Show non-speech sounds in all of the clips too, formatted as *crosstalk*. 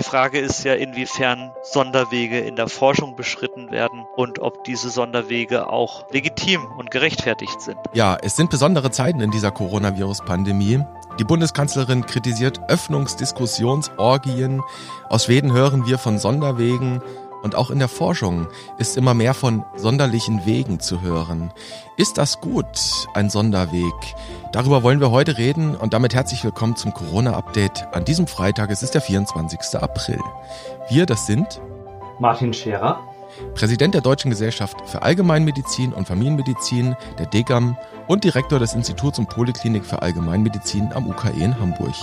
Die Frage ist ja, inwiefern Sonderwege in der Forschung beschritten werden und ob diese Sonderwege auch legitim und gerechtfertigt sind. Ja, es sind besondere Zeiten in dieser Coronavirus-Pandemie. Die Bundeskanzlerin kritisiert Öffnungsdiskussionsorgien. Aus Schweden hören wir von Sonderwegen. Und auch in der Forschung ist immer mehr von sonderlichen Wegen zu hören. Ist das gut, ein Sonderweg? Darüber wollen wir heute reden und damit herzlich willkommen zum Corona-Update an diesem Freitag. Es ist der 24. April. Wir, das sind Martin Scherer, Präsident der Deutschen Gesellschaft für Allgemeinmedizin und Familienmedizin, der DGAM und Direktor des Instituts und Poliklinik für Allgemeinmedizin am UKE in Hamburg.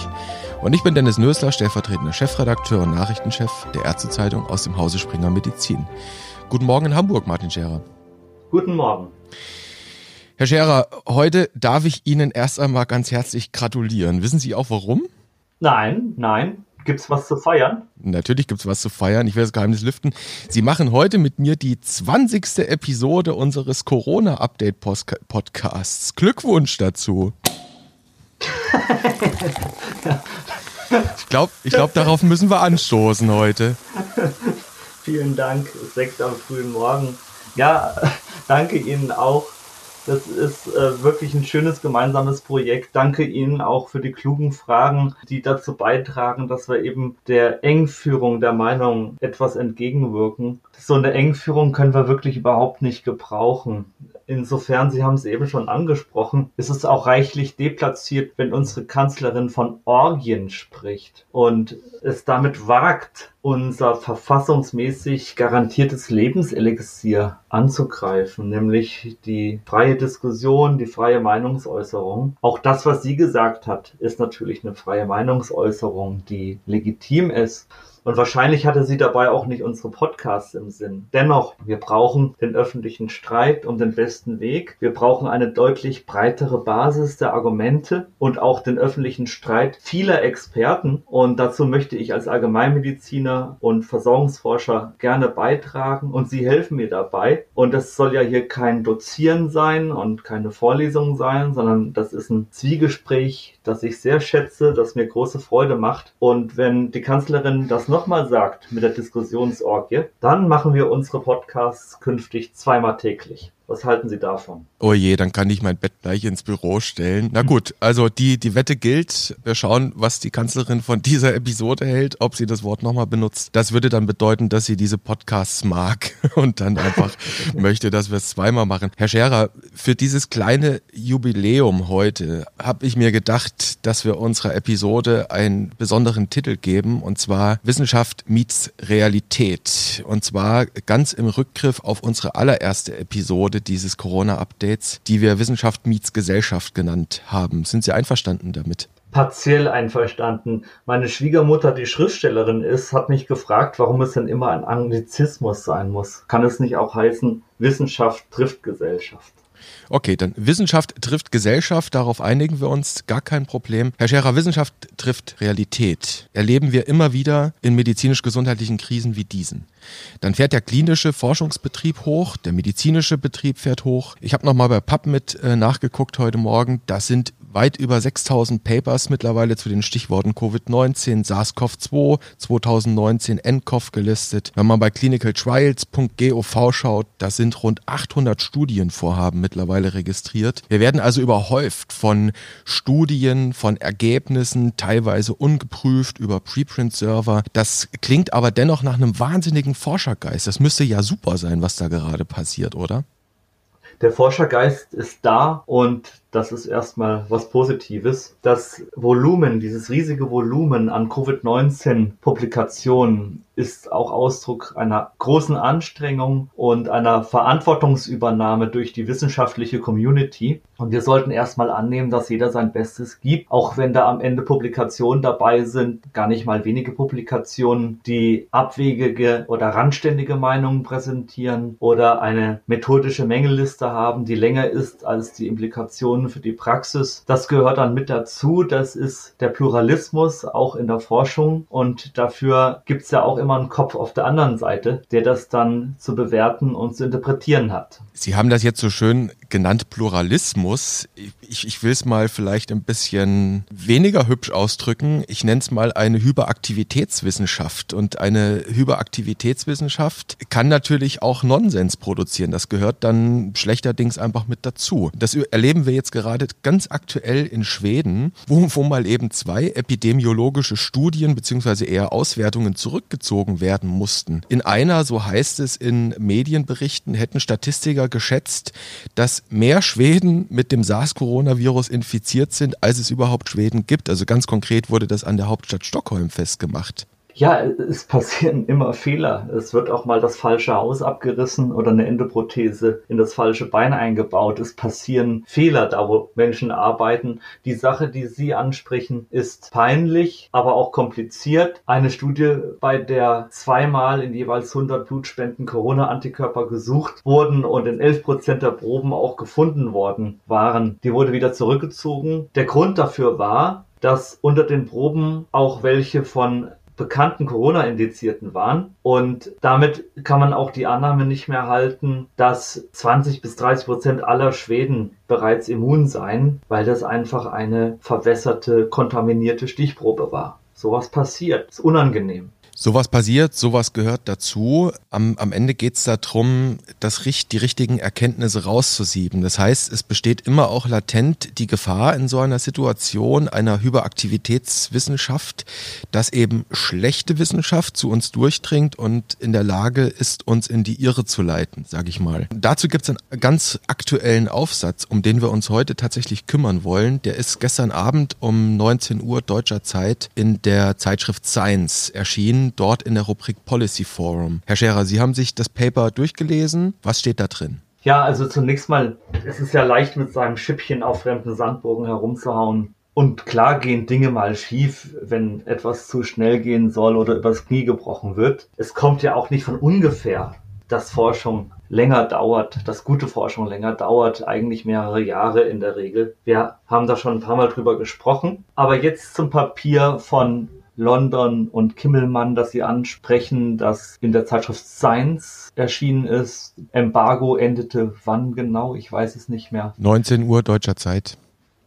Und ich bin Dennis Nösler, stellvertretender Chefredakteur und Nachrichtenchef der Ärztezeitung aus dem Hause Springer Medizin. Guten Morgen in Hamburg, Martin Scherer. Guten Morgen. Herr Scherer, heute darf ich Ihnen erst einmal ganz herzlich gratulieren. Wissen Sie auch warum? Nein, nein. Gibt's was zu feiern? Natürlich gibt's was zu feiern. Ich will das Geheimnis lüften. Sie machen heute mit mir die 20. Episode unseres Corona-Update-Podcasts. Glückwunsch dazu. ich glaube, ich glaub, darauf müssen wir anstoßen heute. Vielen Dank. Sechs am frühen Morgen. Ja, *laughs* danke Ihnen auch das ist äh, wirklich ein schönes gemeinsames Projekt. Danke Ihnen auch für die klugen Fragen, die dazu beitragen, dass wir eben der Engführung der Meinung etwas entgegenwirken. So eine Engführung können wir wirklich überhaupt nicht gebrauchen. Insofern, Sie haben es eben schon angesprochen, ist es auch reichlich deplatziert, wenn unsere Kanzlerin von Orgien spricht und es damit wagt, unser verfassungsmäßig garantiertes Lebenselixier anzugreifen, nämlich die freie Diskussion, die freie Meinungsäußerung. Auch das, was sie gesagt hat, ist natürlich eine freie Meinungsäußerung, die legitim ist. Und wahrscheinlich hatte sie dabei auch nicht unsere Podcasts im Sinn. Dennoch, wir brauchen den öffentlichen Streit um den besten Weg. Wir brauchen eine deutlich breitere Basis der Argumente und auch den öffentlichen Streit vieler Experten. Und dazu möchte ich als Allgemeinmediziner und Versorgungsforscher gerne beitragen und Sie helfen mir dabei. Und das soll ja hier kein Dozieren sein und keine Vorlesung sein, sondern das ist ein Zwiegespräch, das ich sehr schätze, das mir große Freude macht. Und wenn die Kanzlerin das noch nochmal sagt mit der Diskussionsorgie, dann machen wir unsere Podcasts künftig zweimal täglich. Was halten Sie davon? Oh je, dann kann ich mein Bett gleich ins Büro stellen. Na gut, also die, die Wette gilt. Wir schauen, was die Kanzlerin von dieser Episode hält, ob sie das Wort nochmal benutzt. Das würde dann bedeuten, dass sie diese Podcasts mag *laughs* und dann einfach *laughs* möchte, dass wir es zweimal machen. Herr Scherer, für dieses kleine Jubiläum heute habe ich mir gedacht, dass wir unserer Episode einen besonderen Titel geben und zwar Wissenschaft meets Realität. Und zwar ganz im Rückgriff auf unsere allererste Episode Episode dieses Corona-Updates, die wir Wissenschaft meets Gesellschaft genannt haben. Sind Sie einverstanden damit? partiell einverstanden. Meine Schwiegermutter, die Schriftstellerin ist, hat mich gefragt, warum es denn immer ein Anglizismus sein muss. Kann es nicht auch heißen, Wissenschaft trifft Gesellschaft? Okay, dann Wissenschaft trifft Gesellschaft, darauf einigen wir uns, gar kein Problem. Herr Scherer, Wissenschaft trifft Realität. Erleben wir immer wieder in medizinisch-gesundheitlichen Krisen wie diesen. Dann fährt der klinische Forschungsbetrieb hoch, der medizinische Betrieb fährt hoch. Ich habe nochmal bei PubMed äh, nachgeguckt heute Morgen. Das sind weit über 6000 Papers mittlerweile zu den Stichworten Covid-19, SARS-CoV-2, 2019 nCoV gelistet. Wenn man bei clinicaltrials.gov schaut, da sind rund 800 Studienvorhaben mittlerweile registriert. Wir werden also überhäuft von Studien, von Ergebnissen, teilweise ungeprüft über Preprint-Server. Das klingt aber dennoch nach einem wahnsinnigen Forschergeist. Das müsste ja super sein, was da gerade passiert, oder? Der Forschergeist ist da und das ist erstmal was Positives. Das Volumen, dieses riesige Volumen an Covid-19-Publikationen ist auch Ausdruck einer großen Anstrengung und einer Verantwortungsübernahme durch die wissenschaftliche Community. Und wir sollten erstmal annehmen, dass jeder sein Bestes gibt, auch wenn da am Ende Publikationen dabei sind, gar nicht mal wenige Publikationen, die abwegige oder randständige Meinungen präsentieren oder eine methodische Mängelliste haben, die länger ist als die Implikationen für die Praxis. Das gehört dann mit dazu. Das ist der Pluralismus auch in der Forschung. Und dafür gibt es ja auch immer einen Kopf auf der anderen Seite, der das dann zu bewerten und zu interpretieren hat. Sie haben das jetzt so schön genannt Pluralismus. Ich, ich will es mal vielleicht ein bisschen weniger hübsch ausdrücken. Ich nenne es mal eine Hyperaktivitätswissenschaft. Und eine Hyperaktivitätswissenschaft kann natürlich auch Nonsens produzieren. Das gehört dann schlechterdings einfach mit dazu. Das erleben wir jetzt gerade ganz aktuell in Schweden, wo, wo mal eben zwei epidemiologische Studien beziehungsweise eher Auswertungen zurückgezogen werden mussten. In einer, so heißt es in Medienberichten, hätten Statistiker geschätzt, dass mehr Schweden mit dem SARS-Coronavirus infiziert sind, als es überhaupt Schweden gibt. Also ganz konkret wurde das an der Hauptstadt Stockholm festgemacht. Ja, es passieren *laughs* immer Fehler. Es wird auch mal das falsche Haus abgerissen oder eine Endoprothese in das falsche Bein eingebaut. Es passieren Fehler da, wo Menschen arbeiten. Die Sache, die Sie ansprechen, ist peinlich, aber auch kompliziert. Eine Studie, bei der zweimal in jeweils 100 Blutspenden Corona-Antikörper gesucht wurden und in 11 Prozent der Proben auch gefunden worden waren, die wurde wieder zurückgezogen. Der Grund dafür war, dass unter den Proben auch welche von bekannten Corona-Indizierten waren. Und damit kann man auch die Annahme nicht mehr halten, dass 20 bis 30 Prozent aller Schweden bereits immun seien, weil das einfach eine verwässerte, kontaminierte Stichprobe war. Sowas passiert. Ist unangenehm. Sowas passiert, sowas gehört dazu. Am, am Ende geht es darum, das, die richtigen Erkenntnisse rauszusieben. Das heißt, es besteht immer auch latent die Gefahr in so einer Situation einer Hyperaktivitätswissenschaft, dass eben schlechte Wissenschaft zu uns durchdringt und in der Lage ist, uns in die Irre zu leiten, sage ich mal. Dazu gibt es einen ganz aktuellen Aufsatz, um den wir uns heute tatsächlich kümmern wollen. Der ist gestern Abend um 19 Uhr deutscher Zeit in der Zeitschrift Science erschienen dort in der Rubrik Policy Forum. Herr Scherer, Sie haben sich das Paper durchgelesen. Was steht da drin? Ja, also zunächst mal, es ist ja leicht mit seinem Schippchen auf fremden Sandburgen herumzuhauen. Und klar gehen Dinge mal schief, wenn etwas zu schnell gehen soll oder übers Knie gebrochen wird. Es kommt ja auch nicht von ungefähr, dass Forschung länger dauert, dass gute Forschung länger dauert, eigentlich mehrere Jahre in der Regel. Wir haben da schon ein paar Mal drüber gesprochen. Aber jetzt zum Papier von London und Kimmelmann, dass sie ansprechen, das in der Zeitschrift Science erschienen ist. Embargo endete wann genau? Ich weiß es nicht mehr. 19 Uhr deutscher Zeit.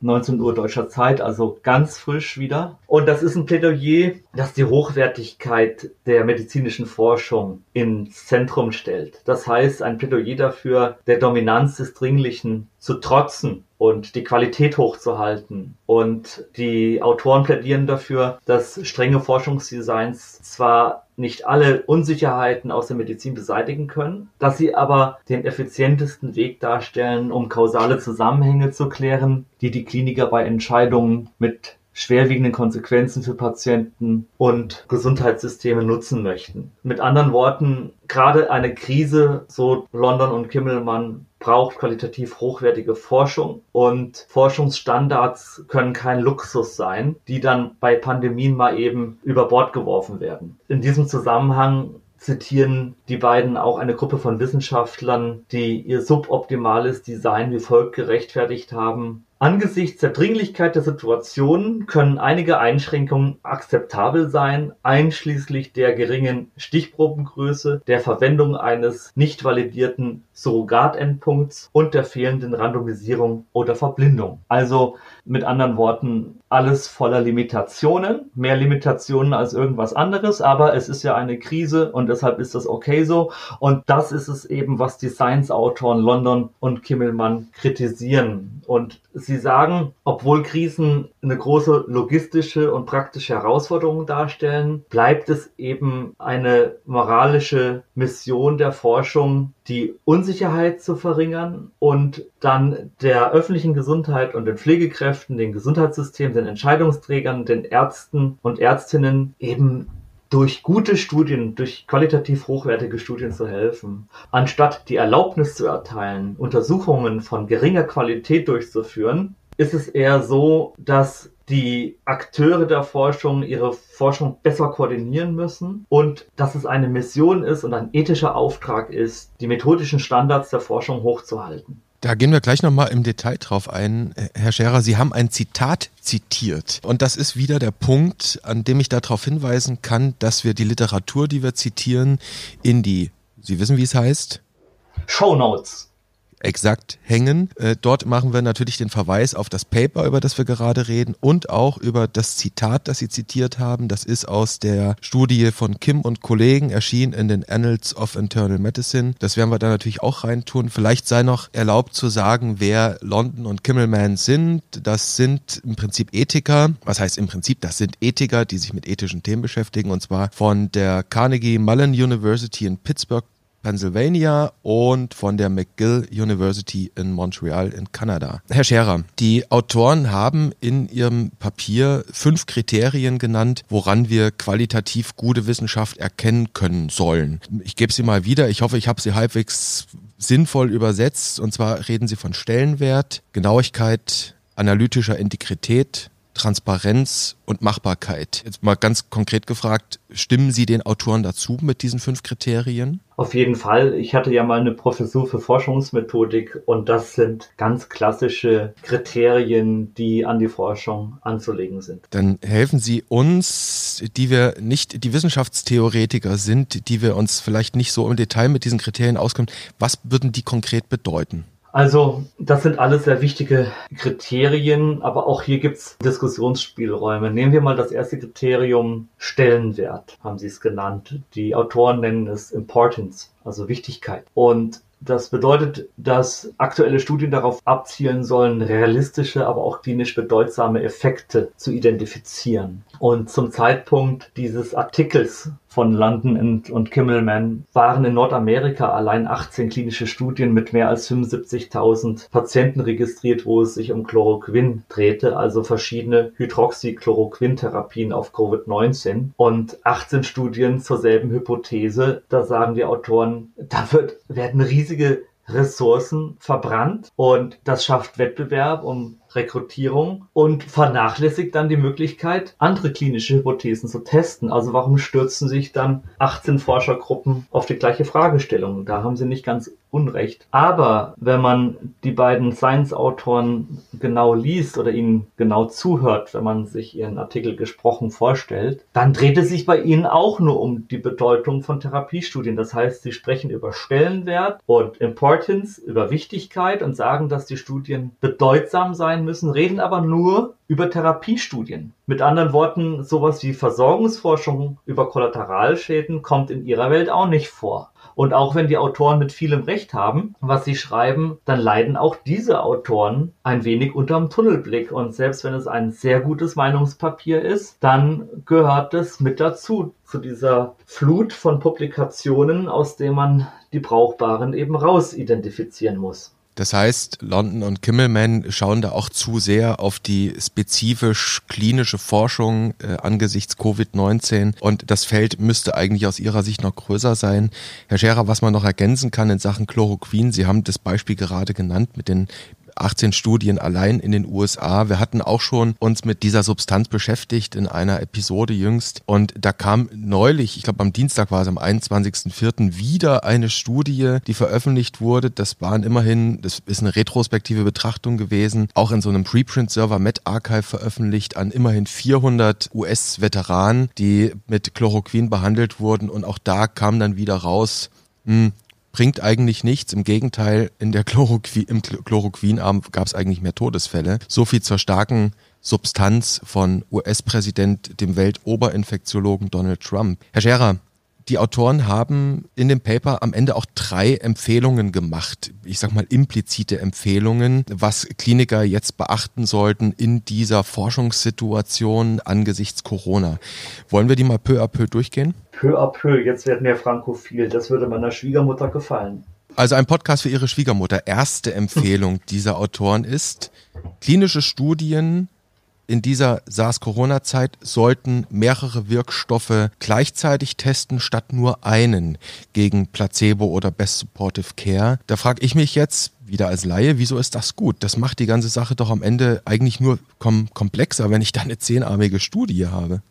19 Uhr deutscher Zeit, also ganz frisch wieder. Und das ist ein Plädoyer, das die Hochwertigkeit der medizinischen Forschung ins Zentrum stellt. Das heißt, ein Plädoyer dafür, der Dominanz des Dringlichen zu trotzen und die Qualität hochzuhalten. Und die Autoren plädieren dafür, dass strenge Forschungsdesigns zwar nicht alle Unsicherheiten aus der Medizin beseitigen können, dass sie aber den effizientesten Weg darstellen, um kausale Zusammenhänge zu klären, die die Kliniker bei Entscheidungen mit schwerwiegenden Konsequenzen für Patienten und Gesundheitssysteme nutzen möchten. Mit anderen Worten, gerade eine Krise, so London und Kimmelmann, braucht qualitativ hochwertige Forschung und Forschungsstandards können kein Luxus sein, die dann bei Pandemien mal eben über Bord geworfen werden. In diesem Zusammenhang zitieren die beiden auch eine Gruppe von Wissenschaftlern, die ihr suboptimales Design wie folgt gerechtfertigt haben. Angesichts der Dringlichkeit der Situation können einige Einschränkungen akzeptabel sein, einschließlich der geringen Stichprobengröße, der Verwendung eines nicht validierten Surrogatendpunkts und der fehlenden Randomisierung oder Verblindung. Also mit anderen Worten, alles voller Limitationen, mehr Limitationen als irgendwas anderes, aber es ist ja eine Krise und deshalb ist das okay so. Und das ist es eben, was die Science-Autoren London und Kimmelmann kritisieren. Und sie sagen, obwohl Krisen eine große logistische und praktische Herausforderung darstellen, bleibt es eben eine moralische Mission der Forschung, die Unsicherheit zu verringern und dann der öffentlichen Gesundheit und den Pflegekräften, den Gesundheitssystemen, den Entscheidungsträgern, den Ärzten und Ärztinnen eben durch gute Studien, durch qualitativ hochwertige Studien zu helfen, anstatt die Erlaubnis zu erteilen, Untersuchungen von geringer Qualität durchzuführen, ist es eher so, dass die Akteure der Forschung ihre Forschung besser koordinieren müssen und dass es eine Mission ist und ein ethischer Auftrag ist, die methodischen Standards der Forschung hochzuhalten. Da gehen wir gleich nochmal im Detail drauf ein. Herr Scherer, Sie haben ein Zitat zitiert. Und das ist wieder der Punkt, an dem ich darauf hinweisen kann, dass wir die Literatur, die wir zitieren, in die, Sie wissen, wie es heißt? Show Notes exakt hängen. Äh, dort machen wir natürlich den Verweis auf das Paper, über das wir gerade reden und auch über das Zitat, das Sie zitiert haben. Das ist aus der Studie von Kim und Kollegen, erschienen in den Annals of Internal Medicine. Das werden wir da natürlich auch reintun. Vielleicht sei noch erlaubt zu sagen, wer London und Kimmelman sind. Das sind im Prinzip Ethiker. Was heißt im Prinzip? Das sind Ethiker, die sich mit ethischen Themen beschäftigen und zwar von der Carnegie Mellon University in Pittsburgh Pennsylvania und von der McGill University in Montreal in Kanada. Herr Scherer, die Autoren haben in ihrem Papier fünf Kriterien genannt, woran wir qualitativ gute Wissenschaft erkennen können sollen. Ich gebe sie mal wieder. Ich hoffe, ich habe sie halbwegs sinnvoll übersetzt. Und zwar reden sie von Stellenwert, Genauigkeit, analytischer Integrität, Transparenz und Machbarkeit. Jetzt mal ganz konkret gefragt, stimmen Sie den Autoren dazu mit diesen fünf Kriterien? Auf jeden Fall. Ich hatte ja mal eine Professur für Forschungsmethodik und das sind ganz klassische Kriterien, die an die Forschung anzulegen sind. Dann helfen Sie uns, die wir nicht die Wissenschaftstheoretiker sind, die wir uns vielleicht nicht so im Detail mit diesen Kriterien auskennen. Was würden die konkret bedeuten? Also, das sind alles sehr wichtige Kriterien, aber auch hier gibt's Diskussionsspielräume. Nehmen wir mal das erste Kriterium Stellenwert, haben Sie es genannt. Die Autoren nennen es Importance, also Wichtigkeit. Und das bedeutet, dass aktuelle Studien darauf abzielen sollen, realistische, aber auch klinisch bedeutsame Effekte zu identifizieren. Und zum Zeitpunkt dieses Artikels von London und, und Kimmelman waren in Nordamerika allein 18 klinische Studien mit mehr als 75.000 Patienten registriert, wo es sich um Chloroquin drehte, also verschiedene Hydroxychloroquin-Therapien auf Covid-19 und 18 Studien zur selben Hypothese. Da sagen die Autoren, da wird, werden riesige Ressourcen verbrannt und das schafft Wettbewerb um Rekrutierung und vernachlässigt dann die Möglichkeit, andere klinische Hypothesen zu testen. Also warum stürzen sich dann 18 Forschergruppen auf die gleiche Fragestellung? Da haben sie nicht ganz Unrecht. Aber wenn man die beiden Science-Autoren genau liest oder ihnen genau zuhört, wenn man sich ihren Artikel gesprochen vorstellt, dann dreht es sich bei ihnen auch nur um die Bedeutung von Therapiestudien. Das heißt, sie sprechen über Stellenwert und Importance, über Wichtigkeit und sagen, dass die Studien bedeutsam sein müssen, reden aber nur über Therapiestudien. Mit anderen Worten, sowas wie Versorgungsforschung über Kollateralschäden kommt in ihrer Welt auch nicht vor. Und auch wenn die Autoren mit vielem Recht haben, was sie schreiben, dann leiden auch diese Autoren ein wenig unterm Tunnelblick. Und selbst wenn es ein sehr gutes Meinungspapier ist, dann gehört es mit dazu, zu dieser Flut von Publikationen, aus der man die brauchbaren eben raus identifizieren muss. Das heißt, London und Kimmelman schauen da auch zu sehr auf die spezifisch klinische Forschung äh, angesichts Covid-19 und das Feld müsste eigentlich aus Ihrer Sicht noch größer sein. Herr Scherer, was man noch ergänzen kann in Sachen Chloroquin, Sie haben das Beispiel gerade genannt mit den 18 Studien allein in den USA. Wir hatten auch schon uns mit dieser Substanz beschäftigt in einer Episode jüngst und da kam neulich, ich glaube am Dienstag war es am 21.04. wieder eine Studie, die veröffentlicht wurde. Das waren immerhin, das ist eine retrospektive Betrachtung gewesen, auch in so einem Preprint-Server MedArchive veröffentlicht an immerhin 400 US-Veteranen, die mit Chloroquin behandelt wurden und auch da kam dann wieder raus, hm, bringt eigentlich nichts. Im Gegenteil, in der Chloroquin, im Chloroquinarm gab es eigentlich mehr Todesfälle. So viel zur starken Substanz von US-Präsident, dem Weltoberinfektiologen Donald Trump. Herr Scherer, die Autoren haben in dem Paper am Ende auch drei Empfehlungen gemacht. Ich sag mal implizite Empfehlungen, was Kliniker jetzt beachten sollten in dieser Forschungssituation angesichts Corona. Wollen wir die mal peu à peu durchgehen? Peu à peu, jetzt werden wir frankophil. Das würde meiner Schwiegermutter gefallen. Also ein Podcast für Ihre Schwiegermutter. Erste Empfehlung dieser Autoren ist, klinische Studien in dieser SARS-Corona-Zeit sollten mehrere Wirkstoffe gleichzeitig testen, statt nur einen gegen Placebo oder Best Supportive Care. Da frage ich mich jetzt, wieder als Laie, wieso ist das gut? Das macht die ganze Sache doch am Ende eigentlich nur kom komplexer, wenn ich da eine zehnarmige Studie habe.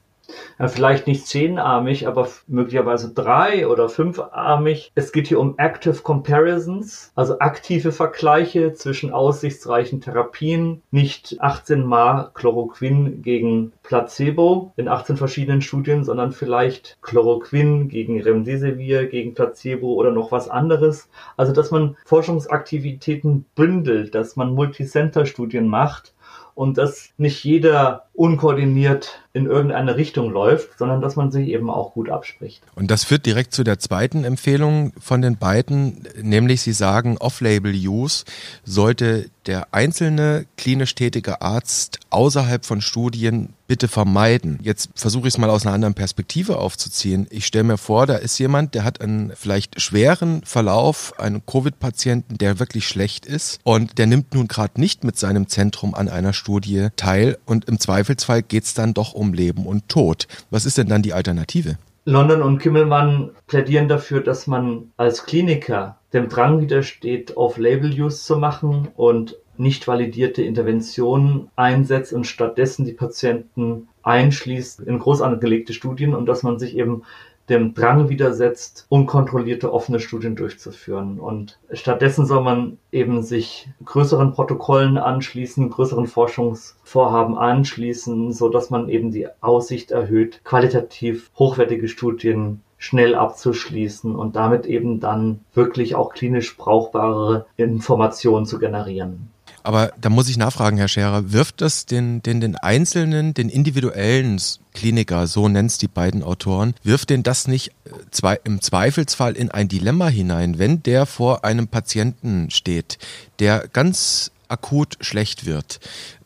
Ja, vielleicht nicht zehnarmig, aber möglicherweise drei oder fünfarmig. Es geht hier um Active Comparisons, also aktive Vergleiche zwischen aussichtsreichen Therapien, nicht 18 Mal Chloroquin gegen Placebo in 18 verschiedenen Studien, sondern vielleicht Chloroquin gegen Remdesivir, gegen Placebo oder noch was anderes. Also, dass man Forschungsaktivitäten bündelt, dass man Multicenter-Studien macht und dass nicht jeder unkoordiniert in irgendeine Richtung läuft, sondern dass man sich eben auch gut abspricht. Und das führt direkt zu der zweiten Empfehlung von den beiden, nämlich sie sagen, Off-Label-Use sollte der einzelne klinisch tätige Arzt außerhalb von Studien bitte vermeiden. Jetzt versuche ich es mal aus einer anderen Perspektive aufzuziehen. Ich stelle mir vor, da ist jemand, der hat einen vielleicht schweren Verlauf, einen Covid-Patienten, der wirklich schlecht ist und der nimmt nun gerade nicht mit seinem Zentrum an einer Studie teil und im Zweifelsfall geht es dann doch um Leben und Tod. Was ist denn dann die Alternative? London und Kimmelmann plädieren dafür, dass man als Kliniker dem Drang widersteht, auf Label-Use zu machen und nicht validierte Interventionen einsetzt und stattdessen die Patienten einschließt in groß angelegte Studien und dass man sich eben dem Drang widersetzt, unkontrollierte offene Studien durchzuführen. Und stattdessen soll man eben sich größeren Protokollen anschließen, größeren Forschungsvorhaben anschließen, so dass man eben die Aussicht erhöht, qualitativ hochwertige Studien schnell abzuschließen und damit eben dann wirklich auch klinisch brauchbare Informationen zu generieren. Aber da muss ich nachfragen, Herr Scherer, wirft das den, den, den einzelnen, den individuellen Kliniker, so nennt's die beiden Autoren, wirft den das nicht äh, zwei, im Zweifelsfall in ein Dilemma hinein, wenn der vor einem Patienten steht, der ganz akut schlecht wird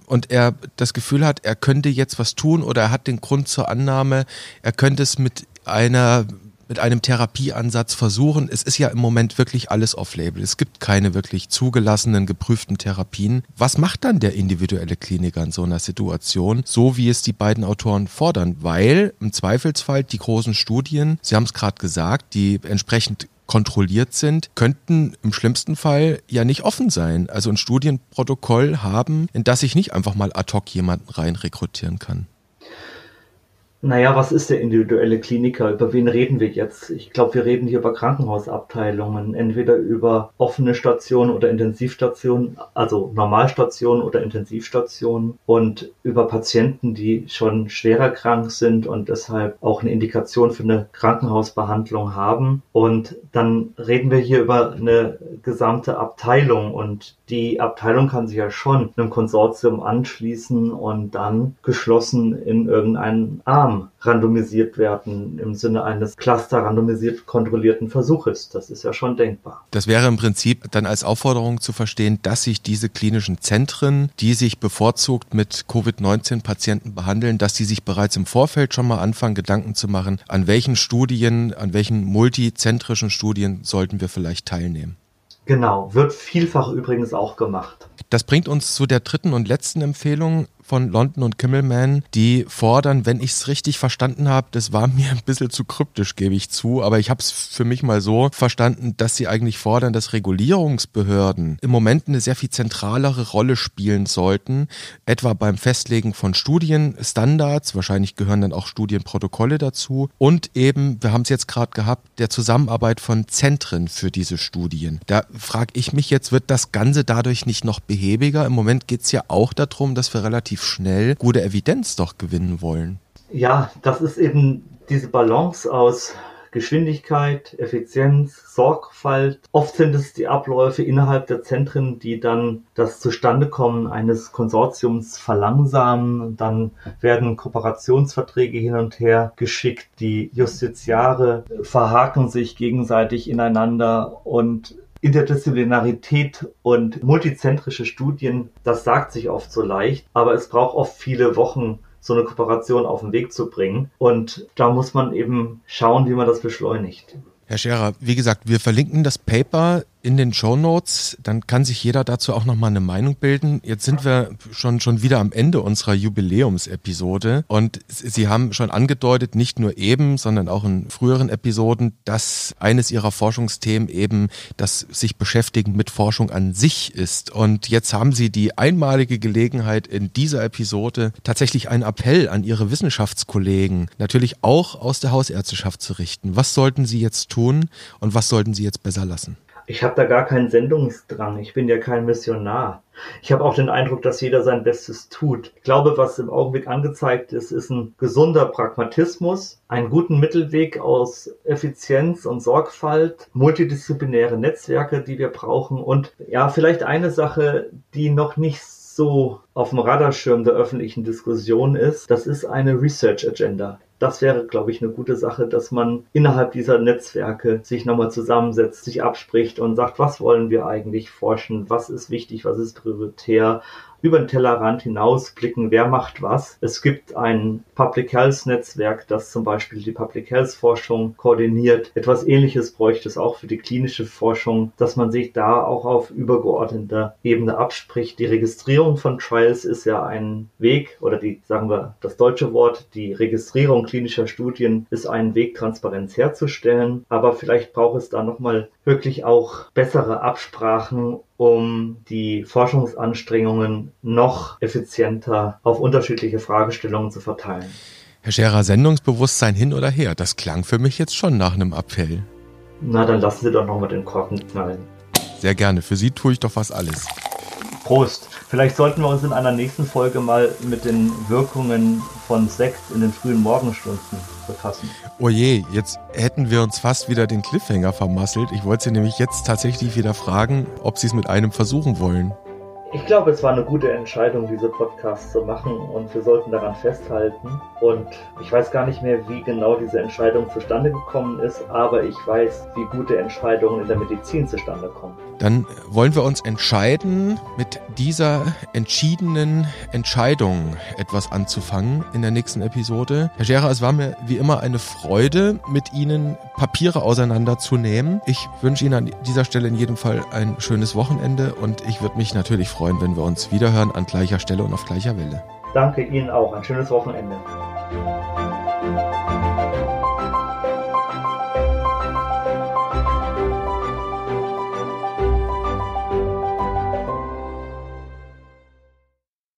und er das Gefühl hat, er könnte jetzt was tun oder er hat den Grund zur Annahme, er könnte es mit einer mit einem Therapieansatz versuchen. Es ist ja im Moment wirklich alles off-label. Es gibt keine wirklich zugelassenen, geprüften Therapien. Was macht dann der individuelle Kliniker in so einer Situation, so wie es die beiden Autoren fordern? Weil im Zweifelsfall die großen Studien, Sie haben es gerade gesagt, die entsprechend kontrolliert sind, könnten im schlimmsten Fall ja nicht offen sein. Also ein Studienprotokoll haben, in das ich nicht einfach mal ad hoc jemanden rein rekrutieren kann. Naja, was ist der individuelle Kliniker? Über wen reden wir jetzt? Ich glaube, wir reden hier über Krankenhausabteilungen, entweder über offene Stationen oder Intensivstationen, also Normalstationen oder Intensivstationen und über Patienten, die schon schwerer krank sind und deshalb auch eine Indikation für eine Krankenhausbehandlung haben. Und dann reden wir hier über eine gesamte Abteilung und die Abteilung kann sich ja schon einem Konsortium anschließen und dann geschlossen in irgendeinen Arm randomisiert werden im Sinne eines cluster randomisiert kontrollierten Versuches. Das ist ja schon denkbar. Das wäre im Prinzip dann als Aufforderung zu verstehen, dass sich diese klinischen Zentren, die sich bevorzugt mit Covid-19-Patienten behandeln, dass die sich bereits im Vorfeld schon mal anfangen, Gedanken zu machen, an welchen Studien, an welchen multizentrischen Studien sollten wir vielleicht teilnehmen. Genau, wird vielfach übrigens auch gemacht. Das bringt uns zu der dritten und letzten Empfehlung von London und Kimmelman, die fordern, wenn ich es richtig verstanden habe, das war mir ein bisschen zu kryptisch, gebe ich zu, aber ich habe es für mich mal so verstanden, dass sie eigentlich fordern, dass Regulierungsbehörden im Moment eine sehr viel zentralere Rolle spielen sollten, etwa beim Festlegen von Studienstandards, wahrscheinlich gehören dann auch Studienprotokolle dazu und eben, wir haben es jetzt gerade gehabt, der Zusammenarbeit von Zentren für diese Studien. Da frage ich mich jetzt, wird das Ganze dadurch nicht noch behäbiger? Im Moment geht es ja auch darum, dass wir relativ relativ schnell gute Evidenz doch gewinnen wollen. Ja, das ist eben diese Balance aus Geschwindigkeit, Effizienz, Sorgfalt. Oft sind es die Abläufe innerhalb der Zentren, die dann das Zustandekommen eines Konsortiums verlangsamen. Dann werden Kooperationsverträge hin und her geschickt. Die Justiziare verhaken sich gegenseitig ineinander und Interdisziplinarität und multizentrische Studien, das sagt sich oft so leicht, aber es braucht oft viele Wochen, so eine Kooperation auf den Weg zu bringen. Und da muss man eben schauen, wie man das beschleunigt. Herr Scherer, wie gesagt, wir verlinken das Paper in den Show Notes. Dann kann sich jeder dazu auch nochmal eine Meinung bilden. Jetzt sind wir schon, schon wieder am Ende unserer Jubiläumsepisode und Sie haben schon angedeutet, nicht nur eben, sondern auch in früheren Episoden, dass eines Ihrer Forschungsthemen eben das sich beschäftigen mit Forschung an sich ist. Und jetzt haben Sie die einmalige Gelegenheit in dieser Episode tatsächlich einen Appell an Ihre Wissenschaftskollegen, natürlich auch aus der Hausärzteschaft zu richten. Was sollten Sie jetzt tun und was sollten Sie jetzt besser lassen? Ich habe da gar keinen Sendungsdrang. Ich bin ja kein Missionar. Ich habe auch den Eindruck, dass jeder sein Bestes tut. Ich glaube, was im Augenblick angezeigt ist, ist ein gesunder Pragmatismus, einen guten Mittelweg aus Effizienz und Sorgfalt, multidisziplinäre Netzwerke, die wir brauchen und ja, vielleicht eine Sache, die noch nicht so auf dem Radarschirm der öffentlichen Diskussion ist, das ist eine Research Agenda das wäre, glaube ich, eine gute Sache, dass man innerhalb dieser Netzwerke sich nochmal zusammensetzt, sich abspricht und sagt, was wollen wir eigentlich forschen, was ist wichtig, was ist prioritär, über den Tellerrand hinausblicken, wer macht was. Es gibt ein Public Health Netzwerk, das zum Beispiel die Public Health Forschung koordiniert. Etwas ähnliches bräuchte es auch für die klinische Forschung, dass man sich da auch auf übergeordneter Ebene abspricht. Die Registrierung von Trials ist ja ein Weg oder die, sagen wir, das deutsche Wort, die Registrierung klinischer Studien ist ein Weg, Transparenz herzustellen. Aber vielleicht braucht es da nochmal wirklich auch bessere Absprachen um die Forschungsanstrengungen noch effizienter auf unterschiedliche Fragestellungen zu verteilen. Herr Scherer, Sendungsbewusstsein hin oder her, das klang für mich jetzt schon nach einem Appell. Na, dann lassen Sie doch nochmal den Korken knallen. Sehr gerne, für Sie tue ich doch was alles. Prost. Vielleicht sollten wir uns in einer nächsten Folge mal mit den Wirkungen von Sekt in den frühen Morgenstunden befassen. Oh je, jetzt hätten wir uns fast wieder den Cliffhanger vermasselt. Ich wollte Sie nämlich jetzt tatsächlich wieder fragen, ob Sie es mit einem versuchen wollen. Ich glaube, es war eine gute Entscheidung, diese Podcasts zu machen und wir sollten daran festhalten. Und ich weiß gar nicht mehr, wie genau diese Entscheidung zustande gekommen ist, aber ich weiß, wie gute Entscheidungen in der Medizin zustande kommen. Dann wollen wir uns entscheiden, mit dieser entschiedenen Entscheidung etwas anzufangen in der nächsten Episode. Herr Scherer, es war mir wie immer eine Freude, mit Ihnen Papiere auseinanderzunehmen. Ich wünsche Ihnen an dieser Stelle in jedem Fall ein schönes Wochenende und ich würde mich natürlich freuen, wenn wir uns wiederhören an gleicher Stelle und auf gleicher Welle. Danke Ihnen auch. Ein schönes Wochenende.